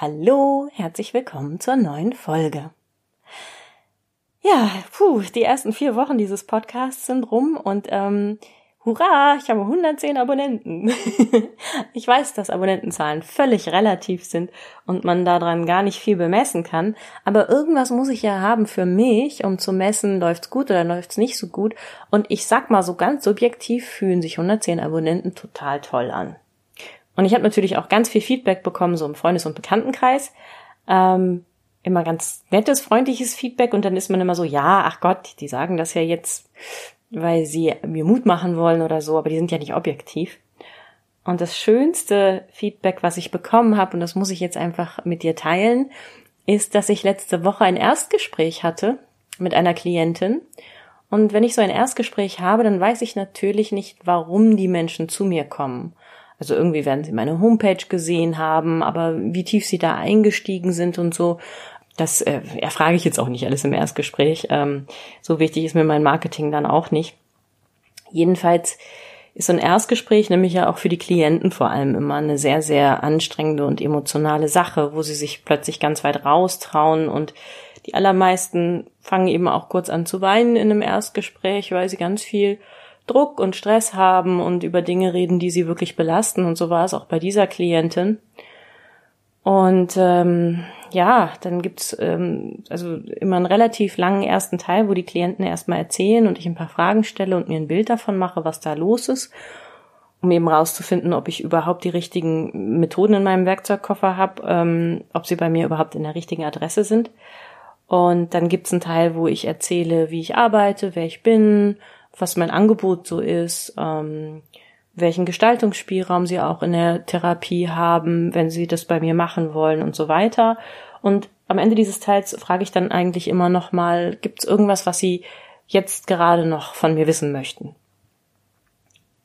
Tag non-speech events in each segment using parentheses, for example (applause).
Hallo, herzlich willkommen zur neuen Folge. Ja, puh, die ersten vier Wochen dieses Podcasts sind rum und ähm, hurra, ich habe 110 Abonnenten. (laughs) ich weiß, dass Abonnentenzahlen völlig relativ sind und man daran gar nicht viel bemessen kann, aber irgendwas muss ich ja haben für mich, um zu messen, läuft's gut oder läuft's nicht so gut. Und ich sag mal so ganz subjektiv fühlen sich 110 Abonnenten total toll an. Und ich habe natürlich auch ganz viel Feedback bekommen, so im Freundes- und Bekanntenkreis. Ähm, immer ganz nettes, freundliches Feedback und dann ist man immer so, ja, ach Gott, die sagen das ja jetzt, weil sie mir Mut machen wollen oder so, aber die sind ja nicht objektiv. Und das schönste Feedback, was ich bekommen habe, und das muss ich jetzt einfach mit dir teilen, ist, dass ich letzte Woche ein Erstgespräch hatte mit einer Klientin. Und wenn ich so ein Erstgespräch habe, dann weiß ich natürlich nicht, warum die Menschen zu mir kommen. Also irgendwie werden sie meine Homepage gesehen haben, aber wie tief sie da eingestiegen sind und so, das äh, erfrage ich jetzt auch nicht alles im Erstgespräch. Ähm, so wichtig ist mir mein Marketing dann auch nicht. Jedenfalls ist so ein Erstgespräch nämlich ja auch für die Klienten vor allem immer eine sehr, sehr anstrengende und emotionale Sache, wo sie sich plötzlich ganz weit raustrauen und die allermeisten fangen eben auch kurz an zu weinen in einem Erstgespräch, weil sie ganz viel Druck und Stress haben und über Dinge reden, die sie wirklich belasten. Und so war es auch bei dieser Klientin. Und ähm, ja, dann gibt's ähm, also immer einen relativ langen ersten Teil, wo die Klienten erstmal erzählen und ich ein paar Fragen stelle und mir ein Bild davon mache, was da los ist, um eben rauszufinden, ob ich überhaupt die richtigen Methoden in meinem Werkzeugkoffer habe, ähm, ob sie bei mir überhaupt in der richtigen Adresse sind. Und dann gibt's einen Teil, wo ich erzähle, wie ich arbeite, wer ich bin, was mein Angebot so ist, ähm, welchen Gestaltungsspielraum sie auch in der Therapie haben, wenn sie das bei mir machen wollen und so weiter. Und am Ende dieses Teils frage ich dann eigentlich immer noch mal, gibt es irgendwas, was sie jetzt gerade noch von mir wissen möchten?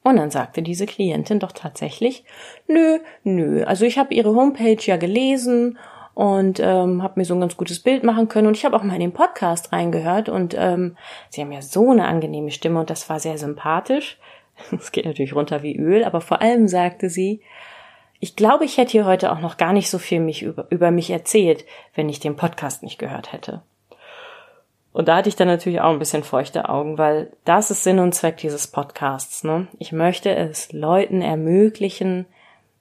Und dann sagte diese Klientin doch tatsächlich, nö, nö, also ich habe ihre Homepage ja gelesen und ähm, habe mir so ein ganz gutes Bild machen können. Und ich habe auch mal in den Podcast reingehört und ähm, sie haben ja so eine angenehme Stimme und das war sehr sympathisch. (laughs) Es geht natürlich runter wie Öl, aber vor allem sagte sie, ich glaube, ich hätte hier heute auch noch gar nicht so viel mich über, über mich erzählt, wenn ich den Podcast nicht gehört hätte. Und da hatte ich dann natürlich auch ein bisschen feuchte Augen, weil das ist Sinn und Zweck dieses Podcasts. Ne? Ich möchte es Leuten ermöglichen,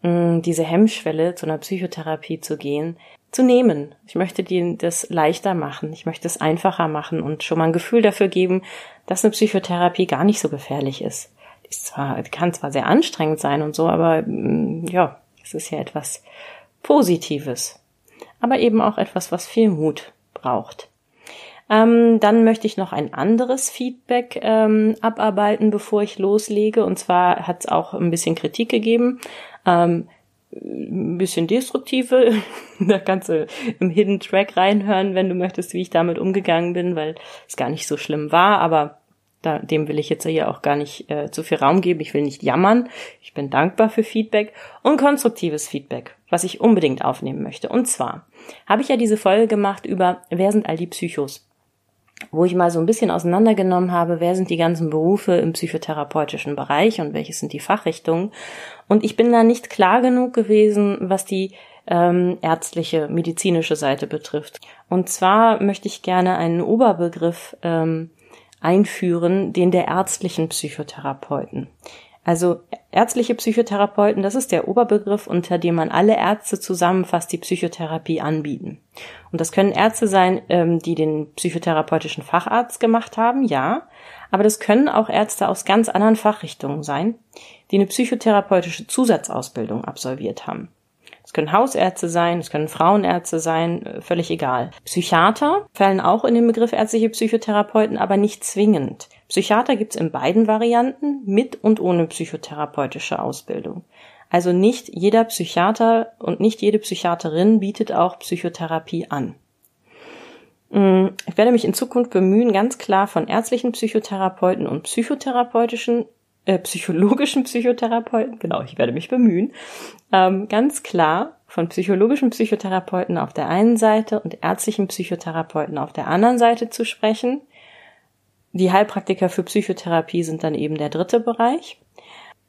diese Hemmschwelle zu einer Psychotherapie zu gehen, zu nehmen. Ich möchte dir das leichter machen. Ich möchte es einfacher machen und schon mal ein Gefühl dafür geben, dass eine Psychotherapie gar nicht so gefährlich ist. Die, ist zwar, kann zwar sehr anstrengend sein und so, aber mm, ja, es ist ja etwas Positives. Aber eben auch etwas, was viel Mut braucht. Ähm, dann möchte ich noch ein anderes Feedback ähm, abarbeiten, bevor ich loslege. Und zwar hat es auch ein bisschen Kritik gegeben. Ähm, ein bisschen destruktive. (laughs) da kannst du im Hidden Track reinhören, wenn du möchtest, wie ich damit umgegangen bin, weil es gar nicht so schlimm war, aber da, dem will ich jetzt hier auch gar nicht äh, zu viel Raum geben. Ich will nicht jammern. Ich bin dankbar für Feedback und konstruktives Feedback, was ich unbedingt aufnehmen möchte. Und zwar habe ich ja diese Folge gemacht über, wer sind all die Psychos? Wo ich mal so ein bisschen auseinandergenommen habe, wer sind die ganzen Berufe im psychotherapeutischen Bereich und welche sind die Fachrichtungen. Und ich bin da nicht klar genug gewesen, was die ähm, ärztliche, medizinische Seite betrifft. Und zwar möchte ich gerne einen Oberbegriff ähm, einführen, den der ärztlichen Psychotherapeuten. Also ärztliche Psychotherapeuten, das ist der Oberbegriff, unter dem man alle Ärzte zusammenfasst, die Psychotherapie anbieten. Und das können Ärzte sein, ähm, die den psychotherapeutischen Facharzt gemacht haben, ja, aber das können auch Ärzte aus ganz anderen Fachrichtungen sein, die eine psychotherapeutische Zusatzausbildung absolviert haben. Es können Hausärzte sein, es können Frauenärzte sein, äh, völlig egal. Psychiater fallen auch in den Begriff ärztliche Psychotherapeuten, aber nicht zwingend. Psychiater gibt's in beiden Varianten, mit und ohne psychotherapeutische Ausbildung. Also nicht jeder Psychiater und nicht jede Psychiaterin bietet auch Psychotherapie an. Mm, ich werde mich in Zukunft bemühen, ganz klar von ärztlichen Psychotherapeuten und psychotherapeutischen äh, psychologischen (laughs) Psychotherapeuten, genau, ich werde mich bemühen, ähm, ganz klar von psychologischen Psychotherapeuten auf der einen Seite und ärztlichen Psychotherapeuten auf der anderen Seite zu sprechen. Die Heilpraktiker für Psychotherapie sind dann eben der dritte Bereich.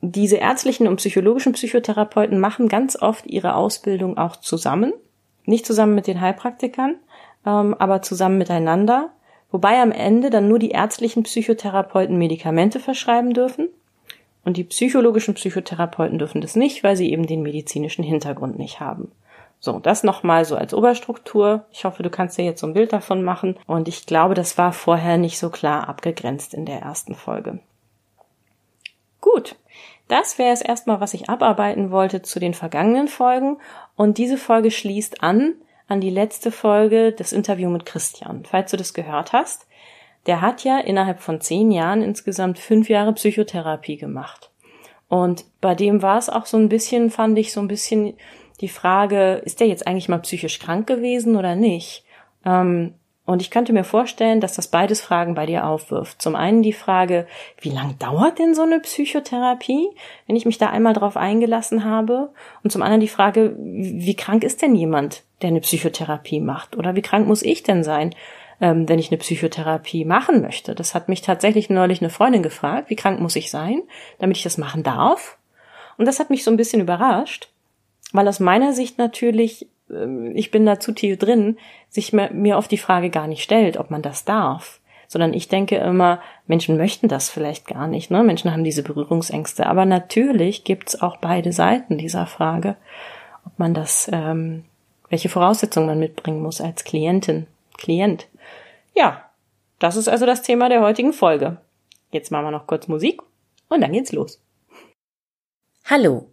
Diese ärztlichen und psychologischen Psychotherapeuten machen ganz oft ihre Ausbildung auch zusammen. nicht zusammen mit den Heilpraktikern, ähm, aber zusammen miteinander, wobei am Ende dann nur die ärztlichen Psychotherapeuten Medikamente verschreiben dürfen und die psychologischen Psychotherapeuten dürfen das nicht, weil sie eben den medizinischen Hintergrund nicht haben. So, das nochmal so als Oberstruktur. Ich hoffe, du kannst dir jetzt so ein Bild davon machen. Und ich glaube, das war vorher nicht so klar abgegrenzt in der ersten Folge. Gut, das wäre es erstmal, was ich abarbeiten wollte zu den vergangenen Folgen. Und diese Folge schließt an an die letzte Folge des Interview mit Christian. Falls du das gehört hast, der hat ja innerhalb von zehn Jahren insgesamt fünf Jahre Psychotherapie gemacht. Und bei dem war es auch so ein bisschen, fand ich so ein bisschen die Frage, ist der jetzt eigentlich mal psychisch krank gewesen oder nicht? Ähm, und ich könnte mir vorstellen, dass das beides Fragen bei dir aufwirft. Zum einen die Frage, wie lang dauert denn so eine Psychotherapie, wenn ich mich da einmal drauf eingelassen habe? Und zum anderen die Frage, wie krank ist denn jemand, der eine Psychotherapie macht? Oder wie krank muss ich denn sein, ähm, wenn ich eine Psychotherapie machen möchte? Das hat mich tatsächlich neulich eine Freundin gefragt, wie krank muss ich sein, damit ich das machen darf? Und das hat mich so ein bisschen überrascht, weil aus meiner Sicht natürlich, ähm, ich bin da zu tief drin, sich mir auf die Frage gar nicht stellt, ob man das darf. Sondern ich denke immer, Menschen möchten das vielleicht gar nicht. Ne? Menschen haben diese Berührungsängste. Aber natürlich gibt's auch beide Seiten dieser Frage, ob man das, ähm, welche Voraussetzungen man mitbringen muss als Klientin, Klient. Ja, das ist also das Thema der heutigen Folge. Jetzt machen wir noch kurz Musik und dann geht's los. Hallo,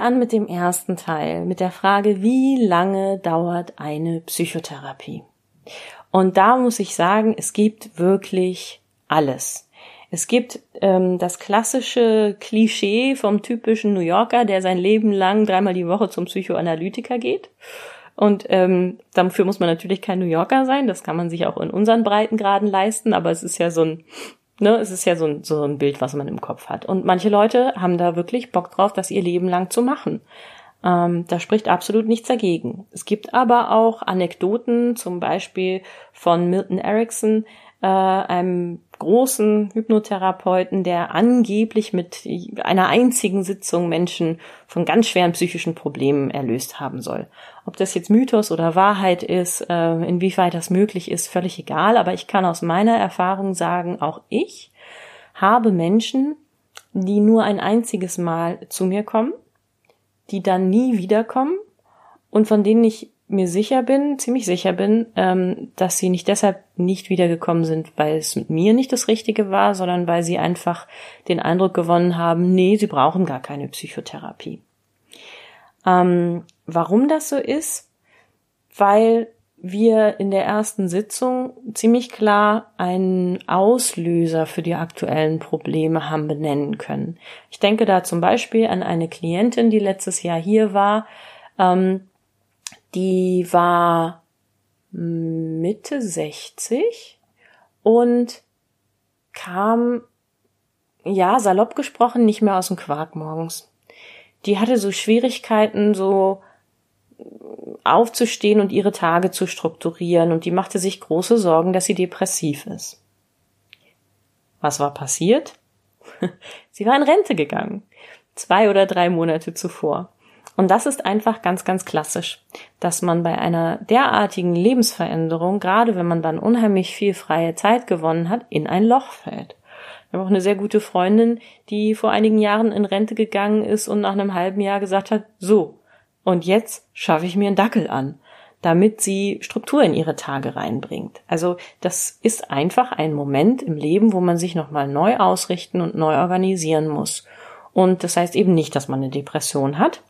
Wir an mit dem ersten Teil, mit der Frage, wie lange dauert eine Psychotherapie? Und da muss ich sagen, es gibt wirklich alles. Es gibt ähm, das klassische Klischee vom typischen New Yorker, der sein Leben lang dreimal die Woche zum Psychoanalytiker geht. Und ähm, dafür muss man natürlich kein New Yorker sein, das kann man sich auch in unseren Breitengraden leisten, aber es ist ja so ein ne, es ist ja so ein, so ein Bild, was man im Kopf hat. Und manche Leute haben da wirklich Bock drauf, das ihr Leben lang zu machen. Ähm, da spricht absolut nichts dagegen. Es gibt aber auch Anekdoten, zum Beispiel von Milton Erickson, äh, einem großen Hypnotherapeuten, der angeblich mit einer einzigen Sitzung Menschen von ganz schweren psychischen Problemen erlöst haben soll. Ob das jetzt Mythos oder Wahrheit ist, äh, inwieweit das möglich ist, völlig egal. Aber ich kann aus meiner Erfahrung sagen, auch ich habe Menschen, die nur ein einziges Mal zu mir kommen, die dann nie wiederkommen und von denen ich mir sicher bin, ziemlich sicher bin, ähm, dass sie nicht deshalb nicht wiedergekommen sind, weil es mit mir nicht das Richtige war, sondern weil sie einfach den Eindruck gewonnen haben, nee, sie brauchen gar keine Psychotherapie. Ähm, warum das so ist? Weil wir in der ersten Sitzung ziemlich klar einen Auslöser für die aktuellen Probleme haben benennen können. Ich denke da zum Beispiel an eine Klientin, die letztes Jahr hier war, ähm, die war Mitte 60 und kam, ja, salopp gesprochen, nicht mehr aus dem Quark morgens. Die hatte so Schwierigkeiten, so aufzustehen und ihre Tage zu strukturieren und die machte sich große Sorgen, dass sie depressiv ist. Was war passiert? (laughs) sie war in Rente gegangen. Zwei oder drei Monate zuvor. Und das ist einfach ganz, ganz klassisch, dass man bei einer derartigen Lebensveränderung, gerade wenn man dann unheimlich viel freie Zeit gewonnen hat, in ein Loch fällt. Wir haben auch eine sehr gute Freundin, die vor einigen Jahren in Rente gegangen ist und nach einem halben Jahr gesagt hat, so, und jetzt schaffe ich mir einen Dackel an, damit sie Struktur in ihre Tage reinbringt. Also das ist einfach ein Moment im Leben, wo man sich nochmal neu ausrichten und neu organisieren muss. Und das heißt eben nicht, dass man eine Depression hat,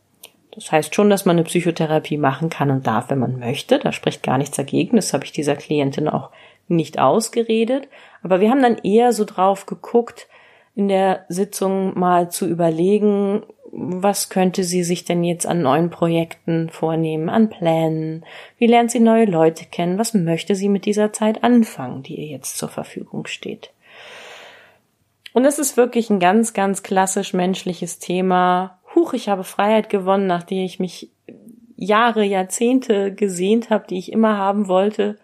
das heißt schon, dass man eine Psychotherapie machen kann und darf, wenn man möchte. Da spricht gar nichts dagegen. Das habe ich dieser Klientin auch nicht ausgeredet. Aber wir haben dann eher so drauf geguckt, in der Sitzung mal zu überlegen, was könnte sie sich denn jetzt an neuen Projekten vornehmen, an Plänen? Wie lernt sie neue Leute kennen? Was möchte sie mit dieser Zeit anfangen, die ihr jetzt zur Verfügung steht? Und es ist wirklich ein ganz, ganz klassisch menschliches Thema. Huch, ich habe Freiheit gewonnen, nachdem ich mich Jahre, Jahrzehnte gesehnt habe, die ich immer haben wollte.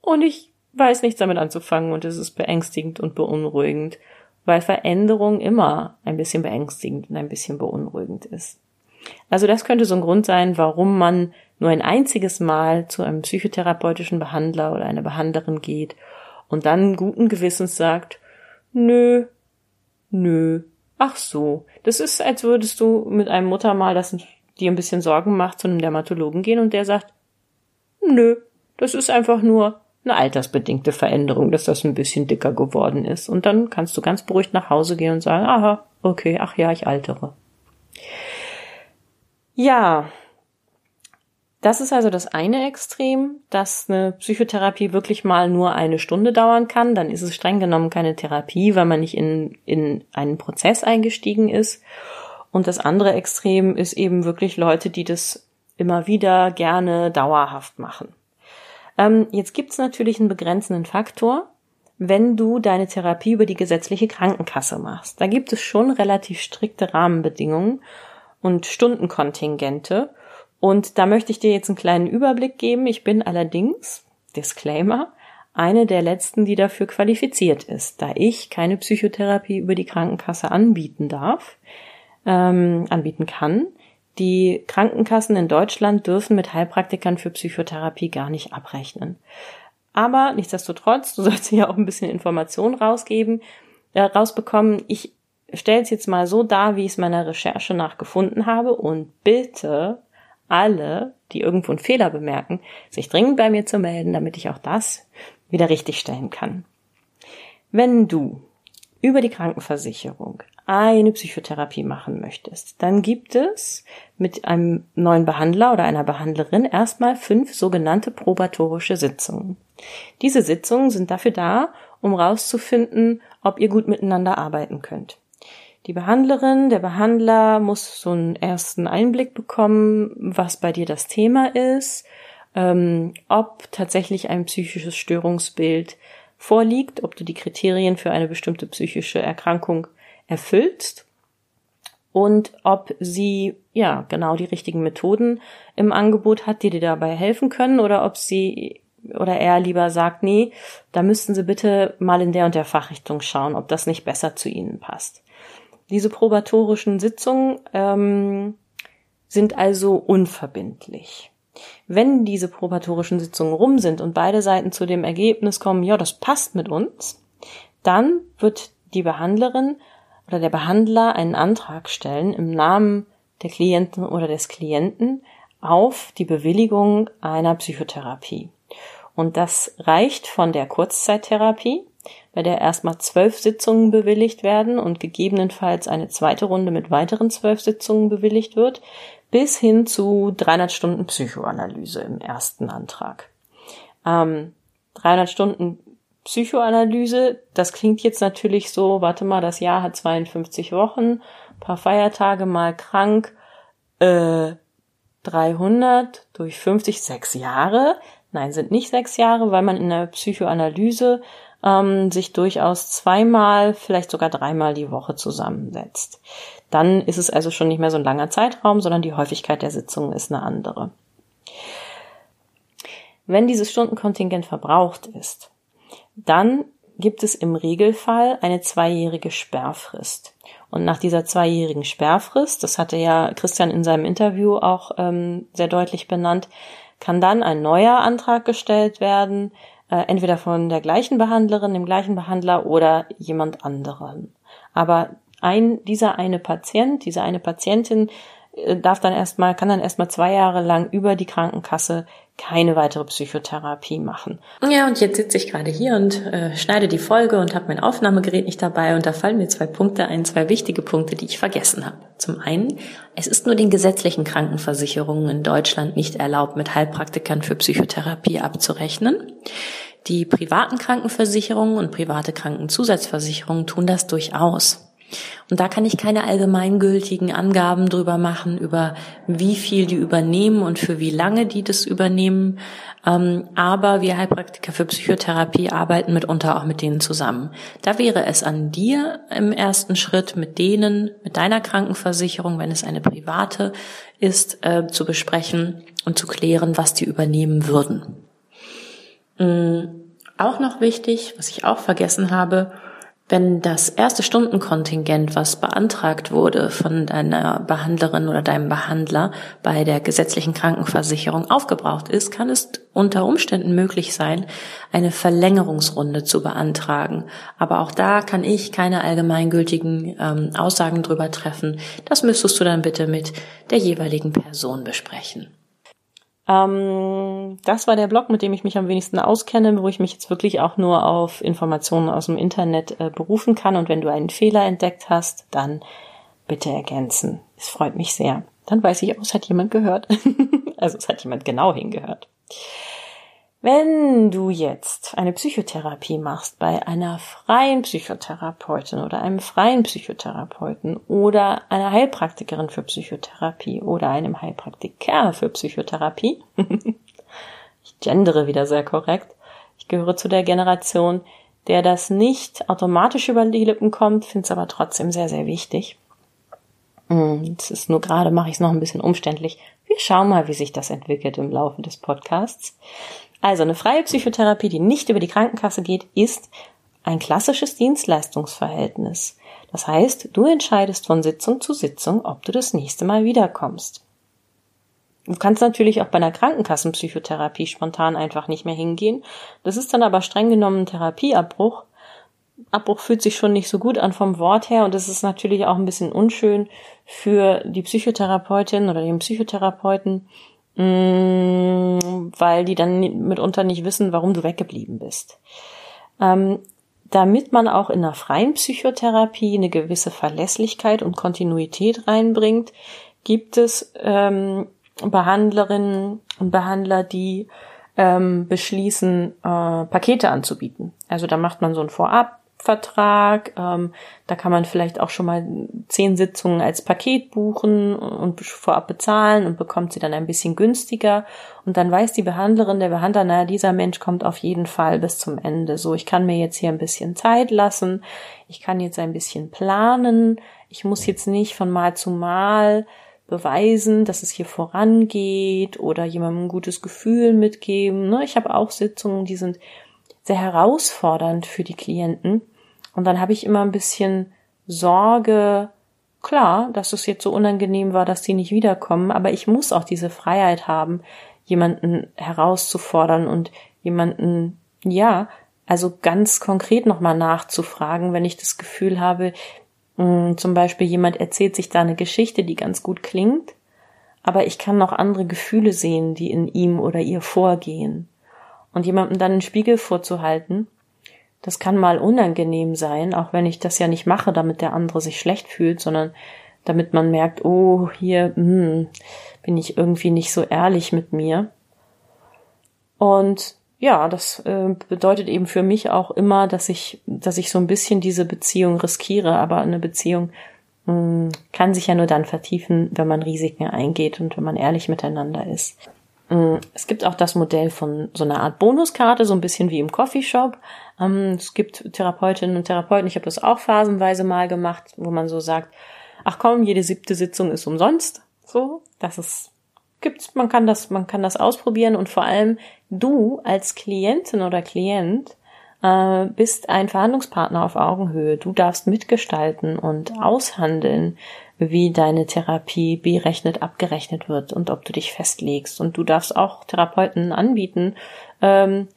Und ich weiß nichts damit anzufangen und es ist beängstigend und beunruhigend weil Veränderung immer ein bisschen beängstigend und ein bisschen beunruhigend ist. Also das könnte so ein Grund sein, warum man nur ein einziges Mal zu einem psychotherapeutischen Behandler oder einer Behandlerin geht und dann guten Gewissens sagt, nö, nö, ach so. Das ist, als würdest du mit einem Muttermal, das dir ein bisschen Sorgen macht, zu einem Dermatologen gehen und der sagt, nö, das ist einfach nur eine altersbedingte Veränderung, dass das ein bisschen dicker geworden ist. Und dann kannst du ganz beruhigt nach Hause gehen und sagen, aha, okay, ach ja, ich altere. Ja, das ist also das eine Extrem, dass eine Psychotherapie wirklich mal nur eine Stunde dauern kann. Dann ist es streng genommen keine Therapie, weil man nicht in, in einen Prozess eingestiegen ist. Und das andere Extrem ist eben wirklich Leute, die das immer wieder gerne dauerhaft machen. Ähm, jetzt gibt's natürlich einen begrenzenden Faktor, wenn du deine Therapie über die gesetzliche Krankenkasse machst. Da gibt es schon relativ strikte Rahmenbedingungen und Stundenkontingente. Und da möchte ich dir jetzt einen kleinen Überblick geben. Ich bin allerdings, Disclaimer, eine der letzten, die dafür qualifiziert ist, da ich keine Psychotherapie über die Krankenkasse anbieten darf, ähm, anbieten kann, die Krankenkassen in Deutschland dürfen mit Heilpraktikern für Psychotherapie gar nicht abrechnen. Aber nichtsdestotrotz, du (laughs) sollst ja auch ein bisschen Informationen rausgeben, äh, rausbekommen. Ich stelle es jetzt mal so dar, wie ich es meiner Recherche nachgefunden habe und bitte alle, die irgendwo einen Fehler bemerken, sich dringend bei mir zu melden, damit ich auch das wieder richtigstellen kann. Wenn du über die Krankenversicherung eine Psychotherapie machen möchtest, dann gibt es mit einem neuen Behandler oder einer Behandlerin erstmal fünf sogenannte probatorische Sitzungen. Diese Sitzungen sind dafür da, um rauszufinden, ob ihr gut miteinander arbeiten könnt. Die Behandlerin, der Behandler muss so einen ersten Einblick bekommen, was bei dir das Thema ist, ähm, ob tatsächlich ein psychisches Störungsbild vorliegt, ob du die Kriterien für eine bestimmte psychische Erkrankung erfüllst und ob sie ja genau die richtigen Methoden im Angebot hat, die dir dabei helfen können oder ob sie oder er lieber sagt, nee, da müssten Sie bitte mal in der und der Fachrichtung schauen, ob das nicht besser zu Ihnen passt. Diese probatorischen Sitzungen ähm, sind also unverbindlich. Wenn diese probatorischen Sitzungen rum sind und beide Seiten zu dem Ergebnis kommen, ja, das passt mit uns, dann wird die Behandlerin oder der Behandler einen Antrag stellen im Namen der Klienten oder des Klienten auf die Bewilligung einer Psychotherapie. Und das reicht von der Kurzzeittherapie, bei der erstmal zwölf Sitzungen bewilligt werden und gegebenenfalls eine zweite Runde mit weiteren zwölf Sitzungen bewilligt wird, bis hin zu 300 Stunden Psychoanalyse im ersten Antrag. Ähm, 300 Stunden Psychoanalyse, das klingt jetzt natürlich so, warte mal, das Jahr hat 52 Wochen, paar Feiertage mal krank, äh, 300 durch 50, sechs Jahre. Nein, sind nicht sechs Jahre, weil man in der Psychoanalyse ähm, sich durchaus zweimal, vielleicht sogar dreimal die Woche zusammensetzt. Dann ist es also schon nicht mehr so ein langer Zeitraum, sondern die Häufigkeit der Sitzungen ist eine andere. Wenn dieses Stundenkontingent verbraucht ist, dann gibt es im Regelfall eine zweijährige Sperrfrist. Und nach dieser zweijährigen Sperrfrist, das hatte ja Christian in seinem Interview auch ähm, sehr deutlich benannt, kann dann ein neuer Antrag gestellt werden, äh, entweder von der gleichen Behandlerin, dem gleichen Behandler oder jemand anderen. Aber ein, dieser eine Patient, diese eine Patientin darf dann erstmal, kann dann erstmal zwei Jahre lang über die Krankenkasse keine weitere Psychotherapie machen. Ja, und jetzt sitze ich gerade hier und äh, schneide die Folge und habe mein Aufnahmegerät nicht dabei und da fallen mir zwei Punkte ein, zwei wichtige Punkte, die ich vergessen habe. Zum einen, es ist nur den gesetzlichen Krankenversicherungen in Deutschland nicht erlaubt, mit Heilpraktikern für Psychotherapie abzurechnen. Die privaten Krankenversicherungen und private Krankenzusatzversicherungen tun das durchaus. Und da kann ich keine allgemeingültigen Angaben drüber machen, über wie viel die übernehmen und für wie lange die das übernehmen. Ähm, aber wir Heilpraktiker für Psychotherapie arbeiten mitunter auch mit denen zusammen. Da wäre es an dir im ersten Schritt mit denen, mit deiner Krankenversicherung, wenn es eine private ist, äh, zu besprechen und zu klären, was die übernehmen würden. Mm, auch noch wichtig, was ich auch vergessen habe, wenn das erste Stundenkontingent, was beantragt wurde von deiner Behandlerin oder deinem Behandler bei der gesetzlichen Krankenversicherung aufgebraucht ist, kann es unter Umständen möglich sein, eine Verlängerungsrunde zu beantragen. Aber auch da kann ich keine allgemeingültigen ähm, Aussagen drüber treffen. Das müsstest du dann bitte mit der jeweiligen Person besprechen. Ähm, das war der Blog, mit dem ich mich am wenigsten auskenne, wo ich mich jetzt wirklich auch nur auf Informationen aus dem Internet äh, berufen kann. Und wenn du einen Fehler entdeckt hast, dann bitte ergänzen. Es freut mich sehr. Dann weiß ich, oh, es hat jemand gehört. (laughs) also es hat jemand genau hingehört. Wenn du jetzt eine Psychotherapie machst bei einer freien Psychotherapeutin oder einem freien Psychotherapeuten oder einer Heilpraktikerin für Psychotherapie oder einem Heilpraktiker für Psychotherapie, (laughs) ich gendere wieder sehr korrekt, ich gehöre zu der Generation, der das nicht automatisch über die Lippen kommt, finde es aber trotzdem sehr, sehr wichtig. Hm, es ist nur gerade, mache ich es noch ein bisschen umständlich. Wir schauen mal, wie sich das entwickelt im Laufe des Podcasts. Also eine freie Psychotherapie, die nicht über die Krankenkasse geht, ist ein klassisches Dienstleistungsverhältnis. Das heißt, du entscheidest von Sitzung zu Sitzung, ob du das nächste Mal wiederkommst. Du kannst natürlich auch bei einer Krankenkassenpsychotherapie spontan einfach nicht mehr hingehen. Das ist dann aber streng genommen Therapieabbruch. Abbruch fühlt sich schon nicht so gut an vom Wort her und es ist natürlich auch ein bisschen unschön für die Psychotherapeutin oder den Psychotherapeuten, weil die dann mitunter nicht wissen, warum du weggeblieben bist. Ähm, damit man auch in einer freien Psychotherapie eine gewisse Verlässlichkeit und Kontinuität reinbringt, gibt es ähm, Behandlerinnen und Behandler, die ähm, beschließen, äh, Pakete anzubieten. Also da macht man so ein Vorab Vertrag. Ähm, da kann man vielleicht auch schon mal zehn Sitzungen als Paket buchen und vorab bezahlen und bekommt sie dann ein bisschen günstiger. Und dann weiß die Behandlerin, der Behandler, naja, dieser Mensch kommt auf jeden Fall bis zum Ende. So, ich kann mir jetzt hier ein bisschen Zeit lassen. Ich kann jetzt ein bisschen planen. Ich muss jetzt nicht von Mal zu Mal beweisen, dass es hier vorangeht oder jemandem ein gutes Gefühl mitgeben. Ne? Ich habe auch Sitzungen, die sind sehr herausfordernd für die Klienten. Und dann habe ich immer ein bisschen Sorge, klar, dass es jetzt so unangenehm war, dass die nicht wiederkommen, aber ich muss auch diese Freiheit haben, jemanden herauszufordern und jemanden, ja, also ganz konkret nochmal nachzufragen, wenn ich das Gefühl habe, hm, zum Beispiel jemand erzählt sich da eine Geschichte, die ganz gut klingt, aber ich kann noch andere Gefühle sehen, die in ihm oder ihr vorgehen. Und jemandem dann einen Spiegel vorzuhalten, das kann mal unangenehm sein, auch wenn ich das ja nicht mache, damit der andere sich schlecht fühlt, sondern damit man merkt, oh, hier hm, bin ich irgendwie nicht so ehrlich mit mir. Und ja, das äh, bedeutet eben für mich auch immer, dass ich, dass ich so ein bisschen diese Beziehung riskiere, aber eine Beziehung mh, hm, kann sich ja nur dann vertiefen, wenn man Risiken eingeht und wenn man ehrlich miteinander ist. Mm, es gibt auch das Modell von so einer Art Bonuskarte, so ein bisschen wie im Coffeeshop. Ähm, es gibt Therapeutinnen und Therapeuten, ich habe das auch phasenweise mal gemacht, wo man so sagt, ach komm, jede siebte Sitzung ist umsonst. So, das ist gibt's, man kann das, man kann das ausprobieren und vor allem du als Klientin oder Klient äh, bist ein Verhandlungspartner auf Augenhöhe. Du darfst mitgestalten und aushandeln, wie deine Therapie berechnet, abgerechnet wird und ob du dich festlegst. Und du darfst auch Therapeuten anbieten, ähm,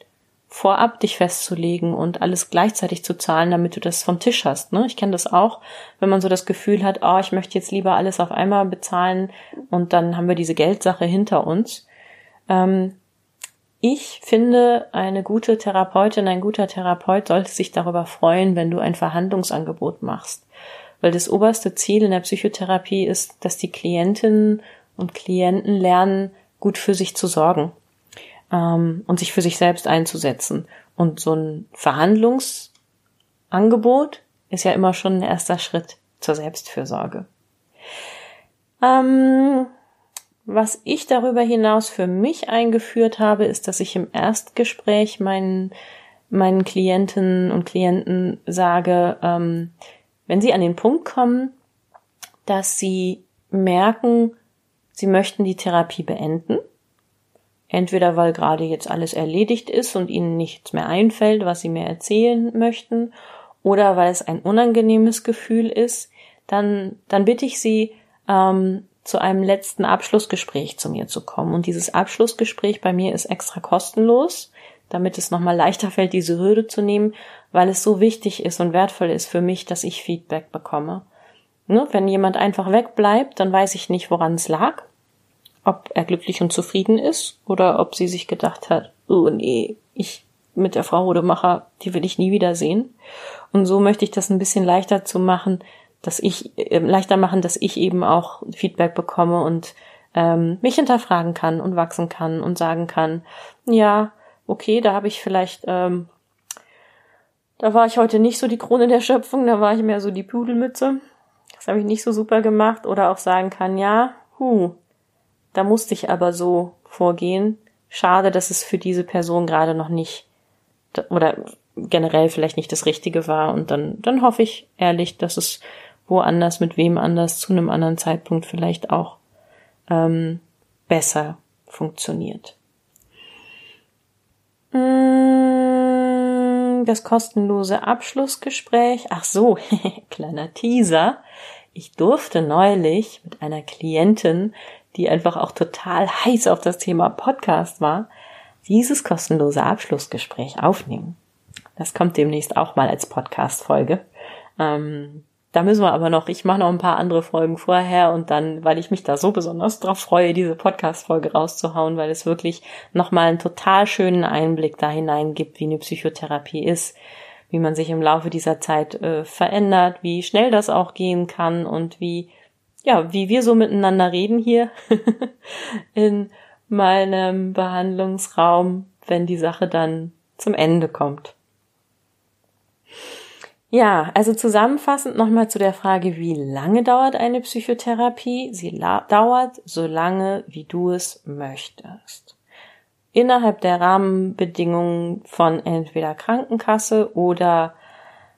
vorab dich festzulegen und alles gleichzeitig zu zahlen, damit du das vom Tisch hast. Ne? Ich kenne das auch, wenn man so das Gefühl hat, oh, ich möchte jetzt lieber alles auf einmal bezahlen und dann haben wir diese Geldsache hinter uns. Ähm, ich finde, eine gute Therapeutin, ein guter Therapeut sollte sich darüber freuen, wenn du ein Verhandlungsangebot machst weil das oberste Ziel in der Psychotherapie ist, dass die Klientinnen und Klienten lernen, gut für sich zu sorgen. ähm, und sich für sich selbst einzusetzen. Und so ein Verhandlungsangebot ist ja immer schon ein erster Schritt zur Selbstfürsorge. Ähm, was ich darüber hinaus für mich eingeführt habe, ist, dass ich im Erstgespräch meinen, meinen Klientinnen und Klienten sage, ähm, wenn sie an den Punkt kommen, dass sie merken, sie möchten die Therapie beenden, entweder weil gerade jetzt alles erledigt ist und ihnen nichts mehr einfällt, was sie mir erzählen möchten, oder weil es ein unangenehmes Gefühl ist, dann, dann bitte ich sie, ähm, zu einem letzten Abschlussgespräch zu mir zu kommen. Und dieses Abschlussgespräch bei mir ist extra kostenlos, damit es nochmal leichter fällt, diese Hürde zu nehmen, weil es so wichtig ist und wertvoll ist für mich, dass ich Feedback bekomme. Ne? Wenn jemand einfach wegbleibt, dann weiß ich nicht, woran es lag, ob er glücklich und zufrieden ist oder ob sie sich gedacht hat, oh nee, ich mit der Frau Rodemacher, die will ich nie wiedersehen. Und so möchte ich das ein bisschen leichter zu machen, dass ich äh, leichter machen, dass ich eben auch Feedback bekomme und ähm, mich hinterfragen kann und wachsen kann und sagen kann, ja, okay, da habe ich vielleicht, ähm, da war ich heute nicht so die Krone der Schöpfung, da war ich mehr so die Pudelmütze. Das habe ich nicht so super gemacht. Oder auch sagen kann, ja, hu, da musste ich aber so vorgehen. Schade, dass es für diese Person gerade noch nicht oder generell vielleicht nicht das Richtige war. Und dann, dann hoffe ich ehrlich, dass es woanders, mit wem anders, zu einem anderen Zeitpunkt vielleicht auch ähm, besser funktioniert. Mm, das kostenlose Abschlussgespräch. Ach so, (laughs) kleiner Teaser. Ich durfte neulich mit einer Klientin, die einfach auch total heiß auf das Thema Podcast war, dieses kostenlose Abschlussgespräch aufnehmen. Das kommt demnächst auch mal als Podcast-Folge. Ähm, da müssen wir aber noch, ich mache noch ein paar andere Folgen vorher und dann, weil ich mich da so besonders drauf freue, diese Podcast-Folge rauszuhauen, weil es wirklich nochmal einen total schönen Einblick da hinein gibt, wie eine Psychotherapie ist, wie man sich im Laufe dieser Zeit äh, verändert, wie schnell das auch gehen kann und wie, ja, wie wir so miteinander reden hier (laughs) in meinem Behandlungsraum, wenn die Sache dann zum Ende kommt. Ja, also zusammenfassend nochmal zu der Frage, wie lange dauert eine Psychotherapie? Sie dauert so lange, wie du es möchtest. Innerhalb der Rahmenbedingungen von entweder Krankenkasse oder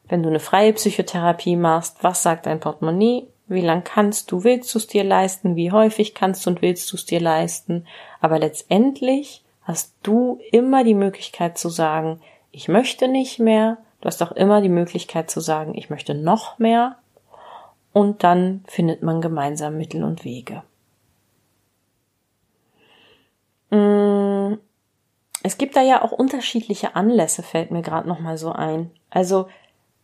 wenn du eine freie Psychotherapie machst, was sagt dein Portemonnaie? Wie lang kannst du, willst du es dir leisten? Wie häufig kannst du und willst du es dir leisten? Aber letztendlich hast du immer die Möglichkeit zu sagen, ich möchte nicht mehr, Du hast auch immer die Möglichkeit zu sagen, ich möchte noch mehr und dann findet man gemeinsam Mittel und Wege. Mm, es gibt da ja auch unterschiedliche Anlässe, fällt mir gerade noch mal so ein. Also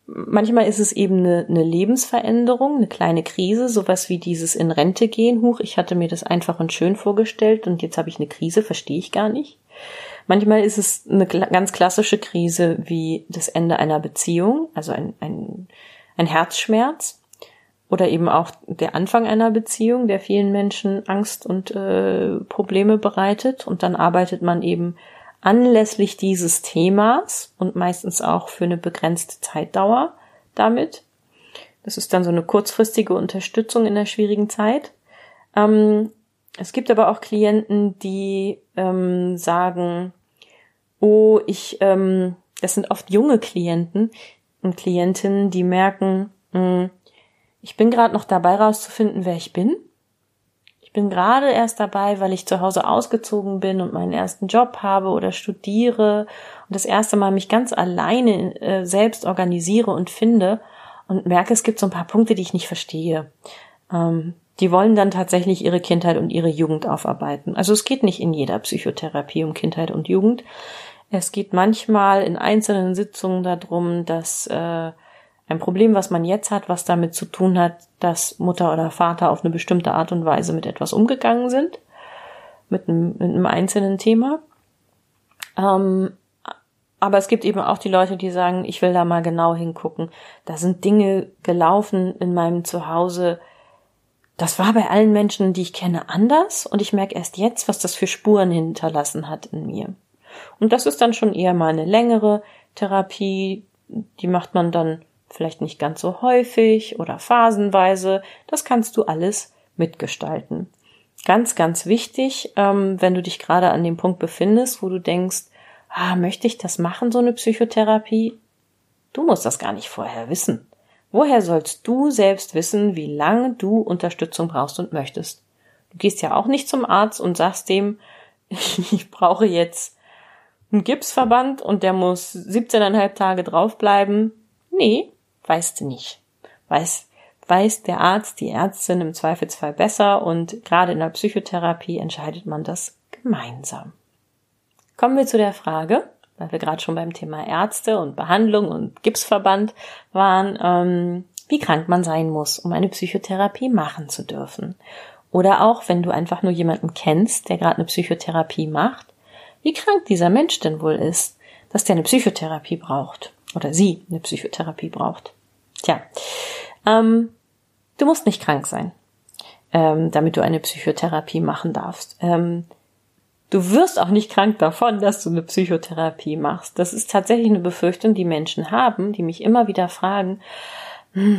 manchmal ist es eben eine, eine Lebensveränderung, eine kleine Krise, sowas wie dieses in Rente gehen. Huch, ich hatte mir das einfach und schön vorgestellt und jetzt habe ich eine Krise, verstehe ich gar nicht. Manchmal ist es eine ganz klassische Krise wie das Ende einer Beziehung, also ein, ein, ein Herzschmerz oder eben auch der Anfang einer Beziehung, der vielen Menschen Angst und äh, Probleme bereitet. Und dann arbeitet man eben anlässlich dieses Themas und meistens auch für eine begrenzte Zeitdauer damit. Das ist dann so eine kurzfristige Unterstützung in der schwierigen Zeit. Ähm, es gibt aber auch Klienten, die ähm, sagen, oh, ich, ähm, das sind oft junge Klienten und Klientinnen, die merken, mh, hm, ich bin gerade noch dabei rauszufinden, wer ich bin. Ich bin gerade erst dabei, weil ich zu Hause ausgezogen bin und meinen ersten Job habe oder studiere und das erste Mal mich ganz alleine äh, selbst organisiere und finde und merke, es gibt so ein paar Punkte, die ich nicht verstehe. Ähm, die wollen dann tatsächlich ihre Kindheit und ihre Jugend aufarbeiten. Also es geht nicht in jeder Psychotherapie um Kindheit und Jugend. Es geht manchmal in einzelnen Sitzungen darum, dass äh, ein Problem, was man jetzt hat, was damit zu tun hat, dass Mutter oder Vater auf eine bestimmte Art und Weise mit etwas umgegangen sind, mit einem, mit einem einzelnen Thema. Ähm, aber es gibt eben auch die Leute, die sagen, ich will da mal genau hingucken. Da sind Dinge gelaufen in meinem Zuhause, das war bei allen Menschen, die ich kenne, anders und ich merke erst jetzt, was das für Spuren hinterlassen hat in mir. Und das ist dann schon eher mal eine längere Therapie, die macht man dann vielleicht nicht ganz so häufig oder phasenweise. Das kannst du alles mitgestalten. Ganz, ganz wichtig, ähm, wenn du dich gerade an dem Punkt befindest, wo du denkst, ah, möchte ich das machen, so eine Psychotherapie? Du musst das gar nicht vorher wissen. Woher sollst du selbst wissen, wie lange du Unterstützung brauchst und möchtest? Du gehst ja auch nicht zum Arzt und sagst dem, (laughs) ich brauche jetzt einen Gipsverband und der muss 17,5 Tage draufbleiben. Nee, weißt du nicht. Weiß, weiß der Arzt, die Ärztin im Zweifelsfall besser und gerade in der Psychotherapie entscheidet man das gemeinsam. Kommen wir zu der Frage, weil wir gerade schon beim Thema Ärzte und Behandlung und Gipsverband waren, ähm, wie krank man sein muss, um eine Psychotherapie machen zu dürfen. Oder auch, wenn du einfach nur jemanden kennst, der gerade eine Psychotherapie macht, wie krank dieser Mensch denn wohl ist, dass der eine Psychotherapie braucht oder sie eine Psychotherapie braucht. Tja, ähm, du musst nicht krank sein, ähm, damit du eine Psychotherapie machen darfst. Ähm, Du wirst auch nicht krank davon, dass du eine Psychotherapie machst. Das ist tatsächlich eine Befürchtung, die Menschen haben, die mich immer wieder fragen, hm,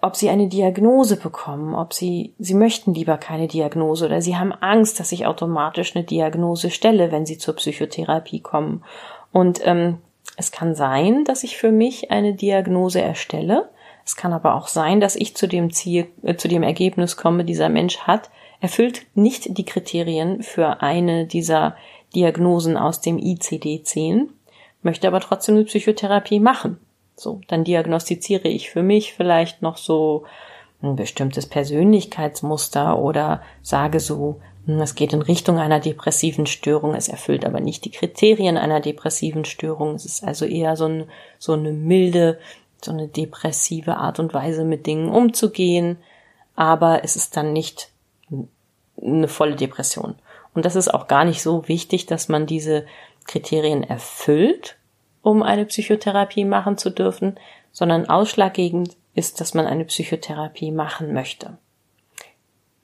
ob sie eine Diagnose bekommen, ob sie, sie möchten lieber keine Diagnose oder sie haben Angst, dass ich automatisch eine Diagnose stelle, wenn sie zur Psychotherapie kommen. Und ähm, es kann sein, dass ich für mich eine Diagnose erstelle. Es kann aber auch sein, dass ich zu dem Ziel, äh, zu dem Ergebnis komme, dieser Mensch hat erfüllt nicht die Kriterien für eine dieser Diagnosen aus dem ICD-10, möchte aber trotzdem eine Psychotherapie machen. So, dann diagnostiziere ich für mich vielleicht noch so ein bestimmtes Persönlichkeitsmuster oder sage so, hm, es geht in Richtung einer depressiven Störung, es erfüllt aber nicht die Kriterien einer depressiven Störung. Es ist also eher so, ein, so eine milde, so eine depressive Art und Weise mit Dingen umzugehen, aber es ist dann nicht eine volle Depression. Und das ist auch gar nicht so wichtig, dass man diese Kriterien erfüllt, um eine Psychotherapie machen zu dürfen, sondern ausschlaggebend ist, dass man eine Psychotherapie machen möchte.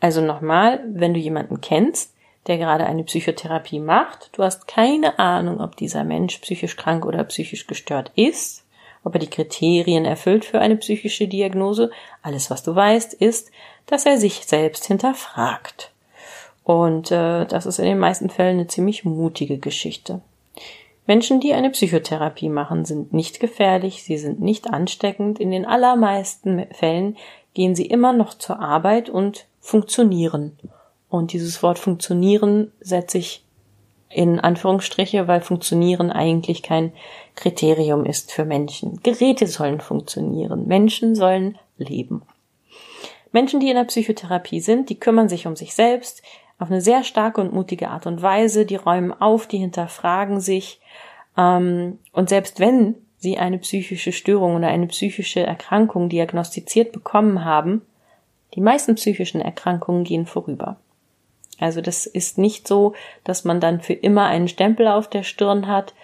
Also nochmal, wenn du jemanden kennst, der gerade eine Psychotherapie macht, du hast keine Ahnung, ob dieser Mensch psychisch krank oder psychisch gestört ist, ob er die Kriterien erfüllt für eine psychische Diagnose. Alles, was du weißt, ist, dass er sich selbst hinterfragt. Und äh, das ist in den meisten Fällen eine ziemlich mutige Geschichte. Menschen, die eine Psychotherapie machen, sind nicht gefährlich, sie sind nicht ansteckend. In den allermeisten Fällen gehen sie immer noch zur Arbeit und funktionieren. Und dieses Wort funktionieren setze ich in Anführungsstriche, weil funktionieren eigentlich kein Kriterium ist für Menschen. Geräte sollen funktionieren, Menschen sollen leben. Menschen, die in der Psychotherapie sind, die kümmern sich um sich selbst, auf eine sehr starke und mutige Art und Weise. Die räumen auf, die hinterfragen sich. Ähm, und selbst wenn sie eine psychische Störung oder eine psychische Erkrankung diagnostiziert bekommen haben, die meisten psychischen Erkrankungen gehen vorüber. Also das ist nicht so, dass man dann für immer einen Stempel auf der Stirn hat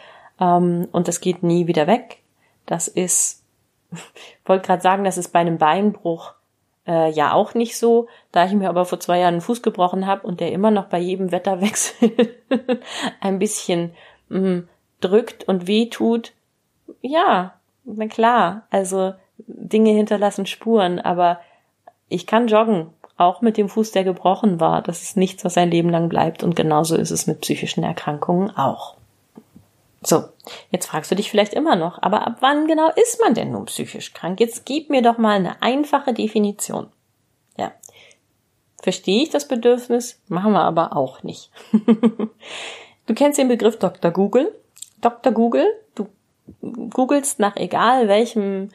ähm, und das geht nie wieder weg. Das ist, (laughs) wollte gerade sagen, das ist bei einem Beinbruch äh, ja auch nicht so. Da ich mir aber vor zwei Jahren einen Fuß gebrochen habe und der immer noch bei jedem Wetterwechsel (laughs) ein bisschen mh, mm, drückt und weh tut, ja, na klar, also Dinge hinterlassen Spuren, aber ich kann joggen, auch mit dem Fuß, der gebrochen war. Das ist nichts, was ein Leben lang bleibt und genauso ist es mit psychischen Erkrankungen auch. So, jetzt fragst du dich vielleicht immer noch, aber ab wann genau ist man denn nun psychisch krank? Jetzt gib mir doch mal eine einfache Definition. Ja. Verstehe ich das Bedürfnis? Machen wir aber auch nicht. (laughs) du kennst den Begriff Dr. Google. Dr. Google, du googelst nach egal welchem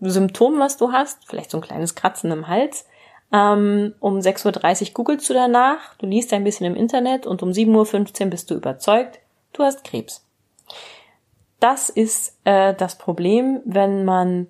Symptom, was du hast, vielleicht so ein kleines Kratzen im Hals, ähm, um 6.30 Uhr googelst du danach, du liest ein bisschen im Internet und um 7.15 Uhr bist du überzeugt, du hast Krebs. Das ist äh, das Problem, wenn man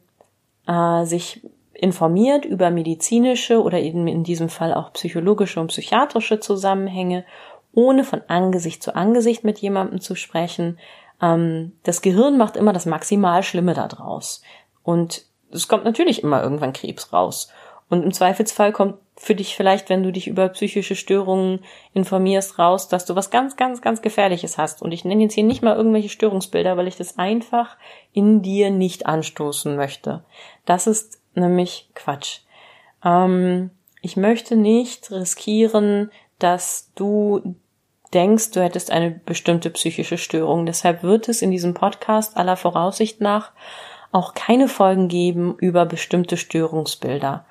äh, sich informiert über medizinische oder eben in diesem Fall auch psychologische und psychiatrische Zusammenhänge, ohne von Angesicht zu Angesicht mit jemandem zu sprechen. Ähm, das Gehirn macht immer das maximal Schlimme daraus. Und es kommt natürlich immer irgendwann Krebs raus. Und im Zweifelsfall kommt für dich vielleicht, wenn du dich über psychische Störungen informierst, raus, dass du was ganz, ganz, ganz Gefährliches hast. Und ich nenne jetzt hier nicht mal irgendwelche Störungsbilder, weil ich das einfach in dir nicht anstoßen möchte. Das ist nämlich Quatsch. Ähm, ich möchte nicht riskieren, dass du denkst, du hättest eine bestimmte psychische Störung. Deshalb wird es in diesem Podcast aller Voraussicht nach auch keine Folgen geben über bestimmte Störungsbilder.